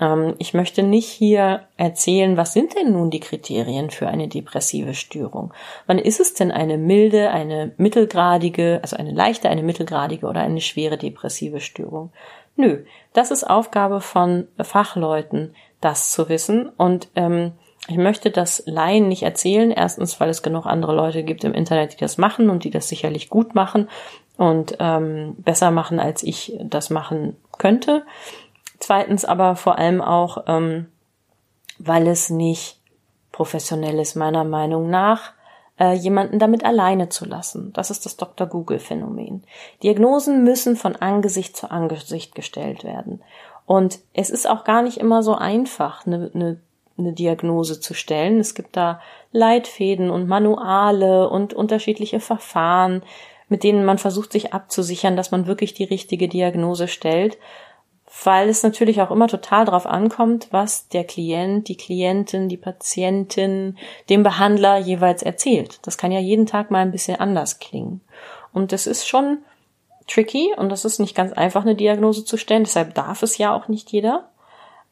Ähm, ich möchte nicht hier erzählen, was sind denn nun die Kriterien für eine depressive Störung? Wann ist es denn eine milde, eine mittelgradige, also eine leichte, eine mittelgradige oder eine schwere depressive Störung? Nö, das ist Aufgabe von Fachleuten, das zu wissen. Und ähm, ich möchte das Laien nicht erzählen. Erstens, weil es genug andere Leute gibt im Internet, die das machen und die das sicherlich gut machen und ähm, besser machen, als ich das machen könnte. Zweitens aber vor allem auch, ähm, weil es nicht professionell ist, meiner Meinung nach, äh, jemanden damit alleine zu lassen. Das ist das Dr. Google-Phänomen. Diagnosen müssen von Angesicht zu Angesicht gestellt werden. Und es ist auch gar nicht immer so einfach, eine, eine, eine Diagnose zu stellen. Es gibt da Leitfäden und Manuale und unterschiedliche Verfahren, mit denen man versucht, sich abzusichern, dass man wirklich die richtige Diagnose stellt weil es natürlich auch immer total darauf ankommt, was der Klient, die Klientin, die Patientin dem Behandler jeweils erzählt. Das kann ja jeden Tag mal ein bisschen anders klingen. Und das ist schon tricky und das ist nicht ganz einfach, eine Diagnose zu stellen. Deshalb darf es ja auch nicht jeder.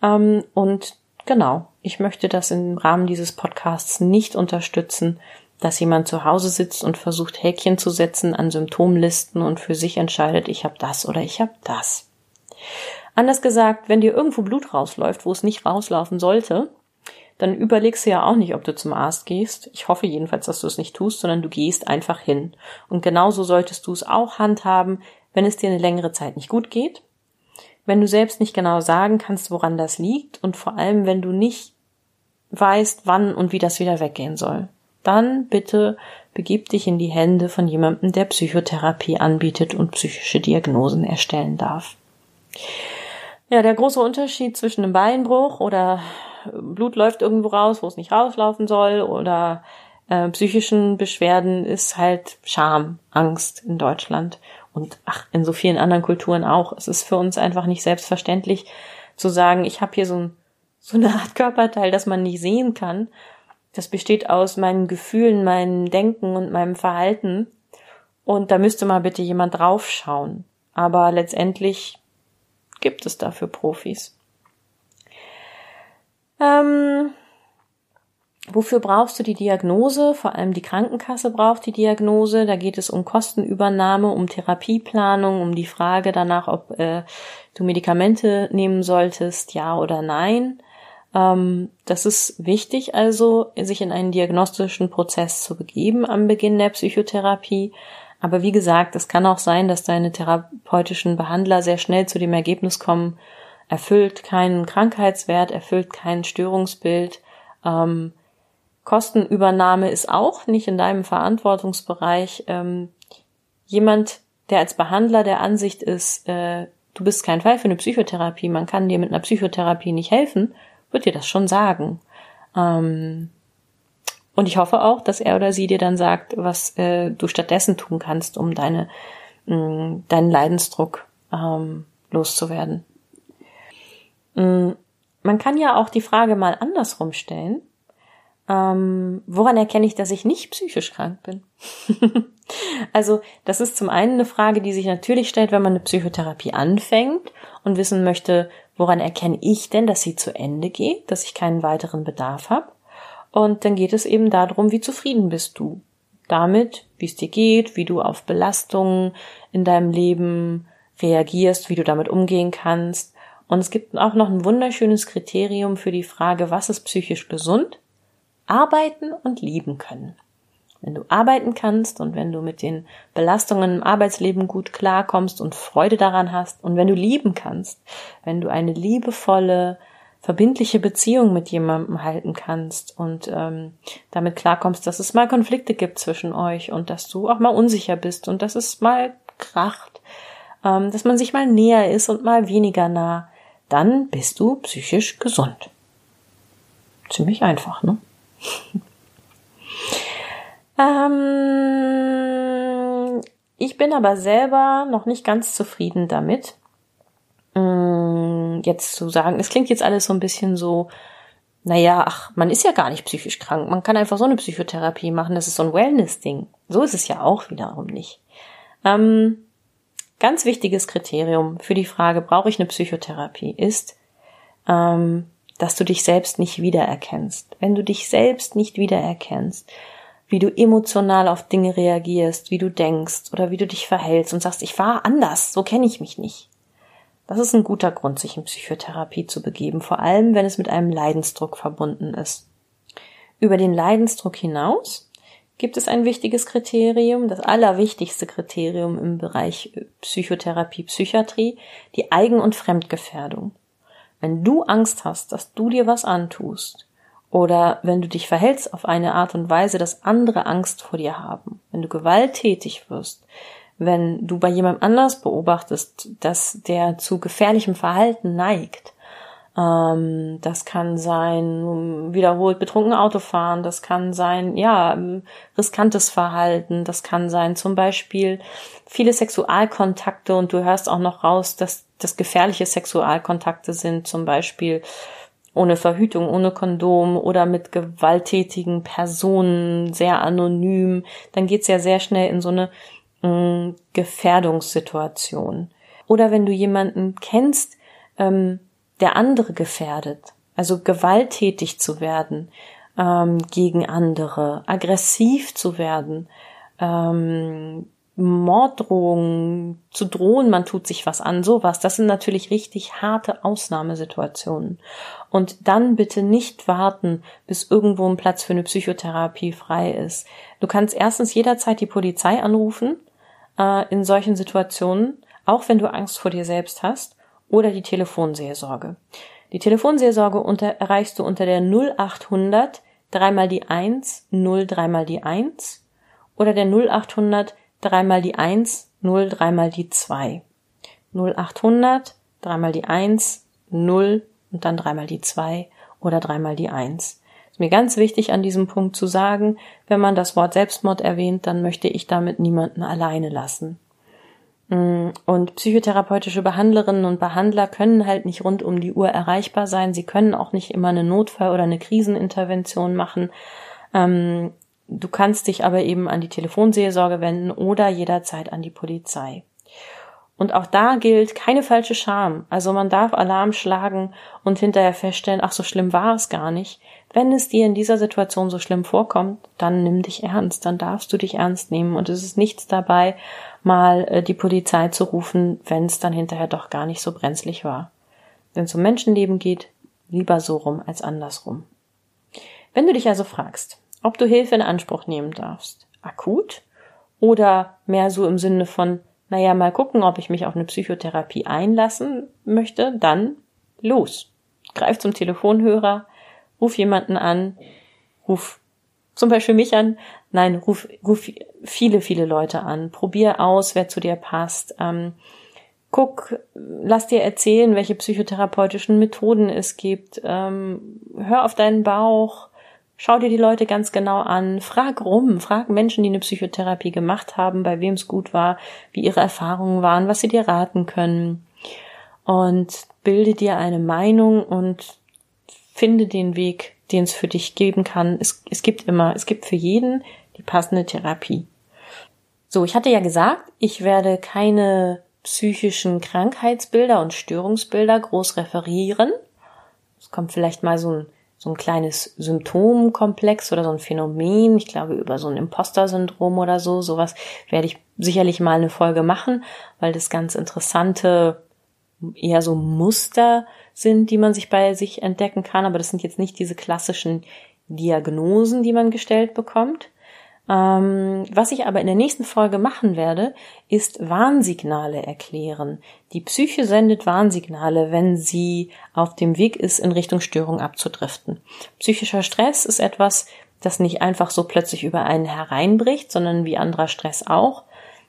Ähm, und genau, ich möchte das im Rahmen dieses Podcasts nicht unterstützen, dass jemand zu Hause sitzt und versucht, Häkchen zu setzen an Symptomlisten und für sich entscheidet, ich habe das oder ich habe das. Anders gesagt, wenn dir irgendwo Blut rausläuft, wo es nicht rauslaufen sollte, dann überlegst du ja auch nicht, ob du zum Arzt gehst. Ich hoffe jedenfalls, dass du es nicht tust, sondern du gehst einfach hin. Und genauso solltest du es auch handhaben, wenn es dir eine längere Zeit nicht gut geht, wenn du selbst nicht genau sagen kannst, woran das liegt und vor allem, wenn du nicht weißt, wann und wie das wieder weggehen soll. Dann bitte begib dich in die Hände von jemandem, der Psychotherapie anbietet und psychische Diagnosen erstellen darf. Ja, der große Unterschied zwischen einem Beinbruch oder Blut läuft irgendwo raus, wo es nicht rauslaufen soll oder äh, psychischen Beschwerden ist halt Scham, Angst in Deutschland und ach, in so vielen anderen Kulturen auch. Es ist für uns einfach nicht selbstverständlich zu sagen, ich habe hier so, ein, so eine Art Körperteil, das man nicht sehen kann. Das besteht aus meinen Gefühlen, meinem Denken und meinem Verhalten. Und da müsste mal bitte jemand draufschauen. Aber letztendlich gibt es dafür Profis. Ähm, wofür brauchst du die Diagnose? Vor allem die Krankenkasse braucht die Diagnose. Da geht es um Kostenübernahme, um Therapieplanung, um die Frage danach, ob äh, du Medikamente nehmen solltest, ja oder nein. Ähm, das ist wichtig also, sich in einen diagnostischen Prozess zu begeben am Beginn der Psychotherapie. Aber wie gesagt, es kann auch sein, dass deine therapeutischen Behandler sehr schnell zu dem Ergebnis kommen, erfüllt keinen Krankheitswert, erfüllt kein Störungsbild. Ähm, Kostenübernahme ist auch nicht in deinem Verantwortungsbereich. Ähm, jemand, der als Behandler der Ansicht ist, äh, du bist kein Fall für eine Psychotherapie, man kann dir mit einer Psychotherapie nicht helfen, wird dir das schon sagen. Ähm, und ich hoffe auch, dass er oder sie dir dann sagt, was äh, du stattdessen tun kannst, um deine, mh, mm, deinen Leidensdruck ähm, loszuwerden. Mh, man kann ja auch die Frage mal andersrum stellen. Ähm, woran erkenne ich, dass ich nicht psychisch krank bin? (laughs) also das ist zum einen eine Frage, die sich natürlich stellt, wenn man eine Psychotherapie anfängt und wissen möchte, woran erkenne ich denn, dass sie zu Ende geht, dass ich keinen weiteren Bedarf habe. Und dann geht es eben darum, wie zufrieden bist du damit, wie es dir geht, wie du auf Belastungen in deinem Leben reagierst, wie du damit umgehen kannst. Und es gibt auch noch ein wunderschönes Kriterium für die Frage, was ist psychisch gesund? Arbeiten und lieben können. Wenn du arbeiten kannst und wenn du mit den Belastungen im Arbeitsleben gut klarkommst und Freude daran hast und wenn du lieben kannst, wenn du eine liebevolle, verbindliche Beziehung mit jemandem halten kannst und ähm, damit klarkommst, dass es mal Konflikte gibt zwischen euch und dass du auch mal unsicher bist und dass es mal kracht, ähm, dass man sich mal näher ist und mal weniger nah, dann bist du psychisch gesund. Ziemlich einfach, ne? Ähm, ich bin aber selber noch nicht ganz zufrieden damit, mm, jetzt zu sagen, es klingt jetzt alles so ein bisschen so, naja, ach, man ist ja gar nicht psychisch krank. Man kann einfach so eine Psychotherapie machen. Das ist so ein Wellness-Ding. So ist es ja auch wiederum nicht. Ähm, ganz wichtiges Kriterium für die Frage, brauche ich eine Psychotherapie, ist, ähm, dass du dich selbst nicht wiedererkennst. Wenn du dich selbst nicht wiedererkennst, wie du emotional auf Dinge reagierst, wie du denkst oder wie du dich verhältst und sagst, ich war anders, so kenne ich mich nicht. Das ist ein guter Grund, sich in Psychotherapie zu begeben, vor allem wenn es mit einem Leidensdruck verbunden ist. Über den Leidensdruck hinaus gibt es ein wichtiges Kriterium, das allerwichtigste Kriterium im Bereich Psychotherapie, Psychiatrie, die Eigen- und Fremdgefährdung. Wenn du Angst hast, dass du dir was antust, oder wenn du dich verhältst auf eine Art und Weise, dass andere Angst vor dir haben, wenn du gewalttätig wirst, wenn du bei jemandem anders beobachtest, dass der zu gefährlichem Verhalten neigt, ähm, das kann sein wiederholt betrunken Autofahren, das kann sein, ja, riskantes Verhalten, das kann sein zum Beispiel viele Sexualkontakte und du hörst auch noch raus, dass das gefährliche Sexualkontakte sind, zum Beispiel ohne Verhütung, ohne Kondom oder mit gewalttätigen Personen, sehr anonym, dann geht's ja sehr schnell in so eine mh, mm, Gefährdungssituation. Oder wenn du jemanden kennst, ähm, der andere gefährdet, also gewalttätig zu werden ähm, gegen andere, aggressiv zu werden, ähm, Morddrohungen zu drohen, man tut sich was an, sowas. Das sind natürlich richtig harte Ausnahmesituationen. Und dann bitte nicht warten, bis irgendwo ein Platz für eine Psychotherapie frei ist. Du kannst erstens jederzeit die Polizei anrufen äh, in solchen Situationen, auch wenn du Angst vor dir selbst hast, oder die Telefonseelsorge. Die Telefonseelsorge unter, erreichst du unter der 0800 dreimal die 1 0 dreimal die 1 oder der 0800 dreimal die 1, 0, dreimal die 2. 0800, dreimal die 1, 0 und dann dreimal die 2 oder dreimal die 1. Ist mir ganz wichtig an diesem Punkt zu sagen, wenn man das Wort Selbstmord erwähnt, dann möchte ich damit niemanden alleine lassen. Mm, und psychotherapeutische Behandlerinnen und Behandler können halt nicht rund um die Uhr erreichbar sein. Sie können auch nicht immer eine Notfall- oder eine Krisenintervention machen. Ähm, Du kannst dich aber eben an die Telefonseelsorge wenden oder jederzeit an die Polizei. Und auch da gilt keine falsche Scham. Also man darf Alarm schlagen und hinterher feststellen, ach so schlimm war es gar nicht. Wenn es dir in dieser Situation so schlimm vorkommt, dann nimm dich ernst, dann darfst du dich ernst nehmen und es ist nichts dabei, mal äh, die Polizei zu rufen, wenn es dann hinterher doch gar nicht so brenzlig war. Wenn es um Menschenleben geht, lieber so rum als andersrum. Wenn du dich also fragst, ob du Hilfe in Anspruch nehmen darfst. Akut oder mehr so im Sinne von, naja, mal gucken, ob ich mich auf eine Psychotherapie einlassen möchte, dann los. Greif zum Telefonhörer, ruf jemanden an, ruf zum Beispiel mich an, nein, ruf, ruf viele, viele Leute an, probier aus, wer zu dir passt, ähm, guck, lass dir erzählen, welche psychotherapeutischen Methoden es gibt, ähm, hör auf deinen Bauch, Schau dir die Leute ganz genau an, frag rum, frag Menschen, die eine Psychotherapie gemacht haben, bei wem es gut war, wie ihre Erfahrungen waren, was sie dir raten können. Und bilde dir eine Meinung und finde den Weg, den es für dich geben kann. Es, es gibt immer, es gibt für jeden die passende Therapie. So, ich hatte ja gesagt, ich werde keine psychischen Krankheitsbilder und Störungsbilder groß referieren. Es kommt vielleicht mal so ein so ein kleines Symptomkomplex oder so ein Phänomen. Ich glaube, über so ein Imposter-Syndrom oder so, sowas werde ich sicherlich mal eine Folge machen, weil das ganz interessante, eher so Muster sind, die man sich bei sich entdecken kann. Aber das sind jetzt nicht diese klassischen Diagnosen, die man gestellt bekommt. Ähm, was ich aber in der nächsten Folge machen werde, ist Warnsignale erklären. Die Psyche sendet Warnsignale, wenn sie auf dem Weg ist, in Richtung Störung abzudriften. Psychischer Stress ist etwas, das nicht einfach so plötzlich über einen hereinbricht, sondern wie anderer Stress auch,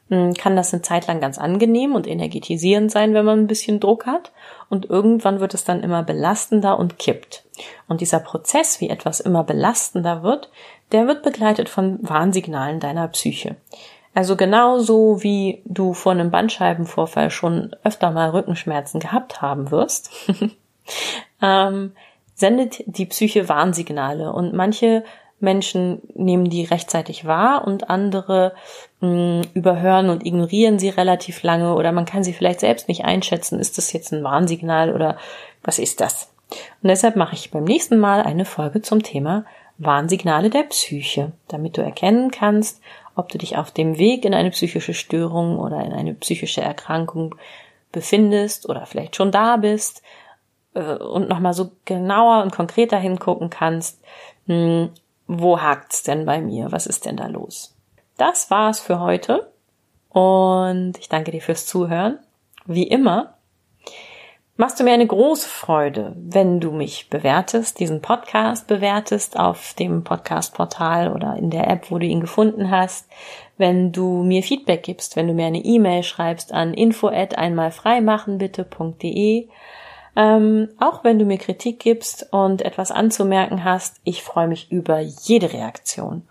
kann das eine Zeit lang ganz angenehm und energetisierend sein, wenn man ein bisschen Druck hat. Und irgendwann wird es dann immer belastender und kippt. Und dieser Prozess, wie etwas immer belastender wird, der wird begleitet von Warnsignalen deiner Psyche. Also genauso wie du vor einem Bandscheibenvorfall schon öfter mal Rückenschmerzen gehabt haben wirst, (laughs) ähm, sendet die Psyche Warnsignale und manche Menschen nehmen die rechtzeitig wahr und andere mh, überhören und ignorieren sie relativ lange oder man kann sie vielleicht selbst nicht einschätzen, ist das jetzt ein Warnsignal oder was ist das? Und deshalb mache ich beim nächsten Mal eine Folge zum Thema Warnsignale der Psyche, damit du erkennen kannst, ob du dich auf dem Weg in eine psychische Störung oder in eine psychische Erkrankung befindest oder vielleicht schon da bist äh, und nochmal so genauer und konkreter hingucken kannst, wo hakt's denn bei mir? Was ist denn da los? Das war's für heute und ich danke dir fürs Zuhören. Wie immer machst du mir eine große Freude, wenn du mich bewertest, diesen Podcast bewertest auf dem Podcast-Portal oder in der App, wo du ihn gefunden hast, wenn du mir Feedback gibst, wenn du mir eine E-Mail schreibst an info at einmalfreimachenbitte.de ähm, auch wenn du mir Kritik gibst und etwas anzumerken hast, ich freue mich über jede Reaktion.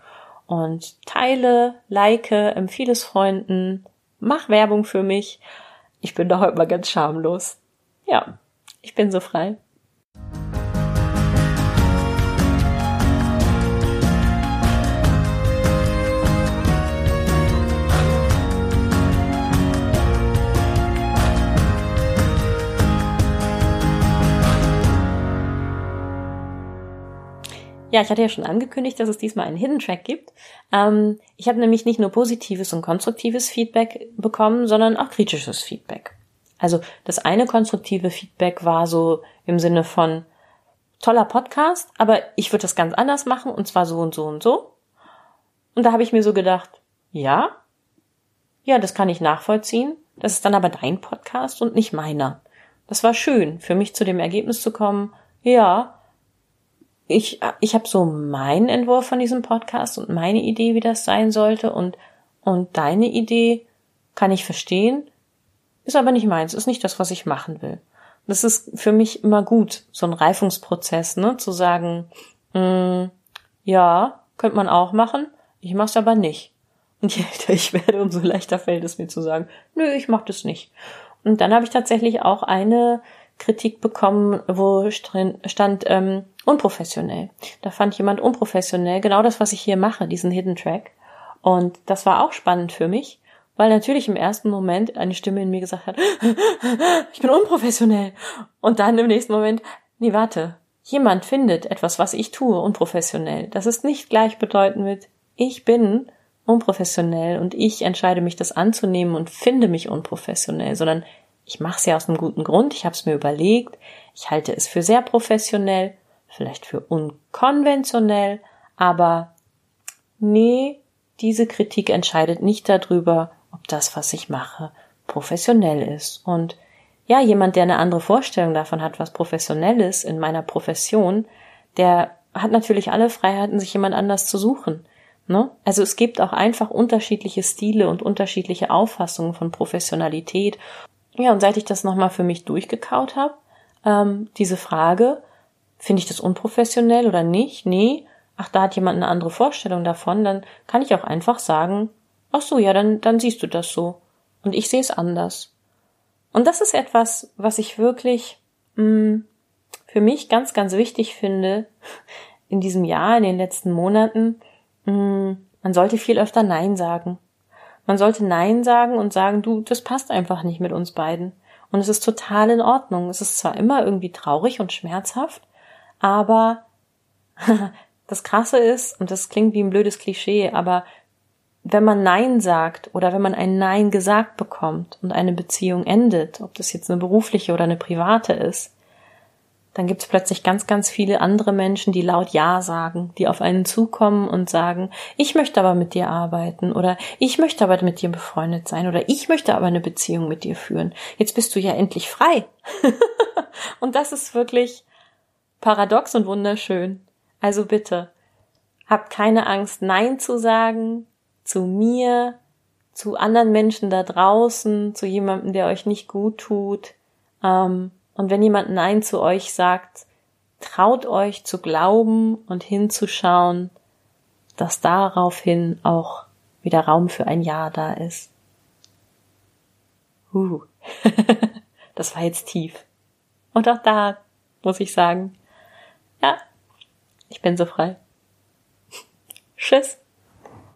Und teile, like, empfehle es Freunden, mach Werbung für mich. Ich bin da heute mal ganz schamlos. Ja, ich bin so frei. Ja, ich hatte ja schon angekündigt, dass es diesmal einen Hidden Track gibt. Ähm, ich habe nämlich nicht nur positives und konstruktives Feedback bekommen, sondern auch kritisches Feedback. Also das eine konstruktive Feedback war so im Sinne von toller Podcast, aber ich würde das ganz anders machen und zwar so und so und so. Und da habe ich mir so gedacht, ja, ja, das kann ich nachvollziehen. Das ist dann aber dein Podcast und nicht meiner. Das war schön, für mich zu dem Ergebnis zu kommen, ja, ich, ich habe so meinen Entwurf von diesem Podcast und meine Idee, wie das sein sollte und, und deine Idee kann ich verstehen, ist aber nicht meins, ist nicht das, was ich machen will. Das ist für mich immer gut, so ein Reifungsprozess, ne, zu sagen, mh, mm, ja, könnte man auch machen, ich mach's aber nicht. Und je älter ich werde, umso leichter fällt es mir zu sagen, nö, ich mach das nicht. Und dann habe ich tatsächlich auch eine Kritik bekommen, wo stand ähm, unprofessionell. Da fand jemand unprofessionell genau das, was ich hier mache, diesen Hidden Track. Und das war auch spannend für mich, weil natürlich im ersten Moment eine Stimme in mir gesagt hat, (laughs) ich bin unprofessionell. Und dann im nächsten Moment, nee, warte, jemand findet etwas, was ich tue, unprofessionell. Das ist nicht gleichbedeutend mit, ich bin unprofessionell und ich entscheide mich, das anzunehmen und finde mich unprofessionell, sondern ich mache es ja aus einem guten Grund, ich habe es mir überlegt, ich halte es für sehr professionell, vielleicht für unkonventionell, aber nee, diese Kritik entscheidet nicht darüber, ob das, was ich mache, professionell ist. Und ja, jemand, der eine andere Vorstellung davon hat, was professionell ist in meiner Profession, der hat natürlich alle Freiheiten, sich jemand anders zu suchen. Ne? Also es gibt auch einfach unterschiedliche Stile und unterschiedliche Auffassungen von Professionalität ja, und seit ich das nochmal für mich durchgekaut habe, ähm, diese Frage, finde ich das unprofessionell oder nicht? Nee, ach, da hat jemand eine andere Vorstellung davon, dann kann ich auch einfach sagen, ach so, ja, dann, dann siehst du das so. Und ich sehe es anders. Und das ist etwas, was ich wirklich mh, mm, für mich ganz, ganz wichtig finde (laughs) in diesem Jahr, in den letzten Monaten. Mh, mm, man sollte viel öfter Nein sagen. Man sollte Nein sagen und sagen, du, das passt einfach nicht mit uns beiden. Und es ist total in Ordnung. Es ist zwar immer irgendwie traurig und schmerzhaft, aber (laughs) das Krasse ist, und das klingt wie ein blödes Klischee, aber wenn man Nein sagt oder wenn man ein Nein gesagt bekommt und eine Beziehung endet, ob das jetzt eine berufliche oder eine private ist, dann gibt es plötzlich ganz, ganz viele andere Menschen, die laut Ja sagen, die auf einen zukommen und sagen, ich möchte aber mit dir arbeiten oder ich möchte aber mit dir befreundet sein oder ich möchte aber eine Beziehung mit dir führen. Jetzt bist du ja endlich frei. (laughs) und das ist wirklich paradox und wunderschön. Also bitte, habt keine Angst, Nein zu sagen zu mir, zu anderen Menschen da draußen, zu jemandem, der euch nicht gut tut. Ähm, und wenn jemand Nein zu euch sagt, traut euch zu glauben und hinzuschauen, dass daraufhin auch wieder Raum für ein Ja da ist. Uh. (laughs) das war jetzt tief. Und auch da muss ich sagen, ja, ich bin so frei. Tschüss.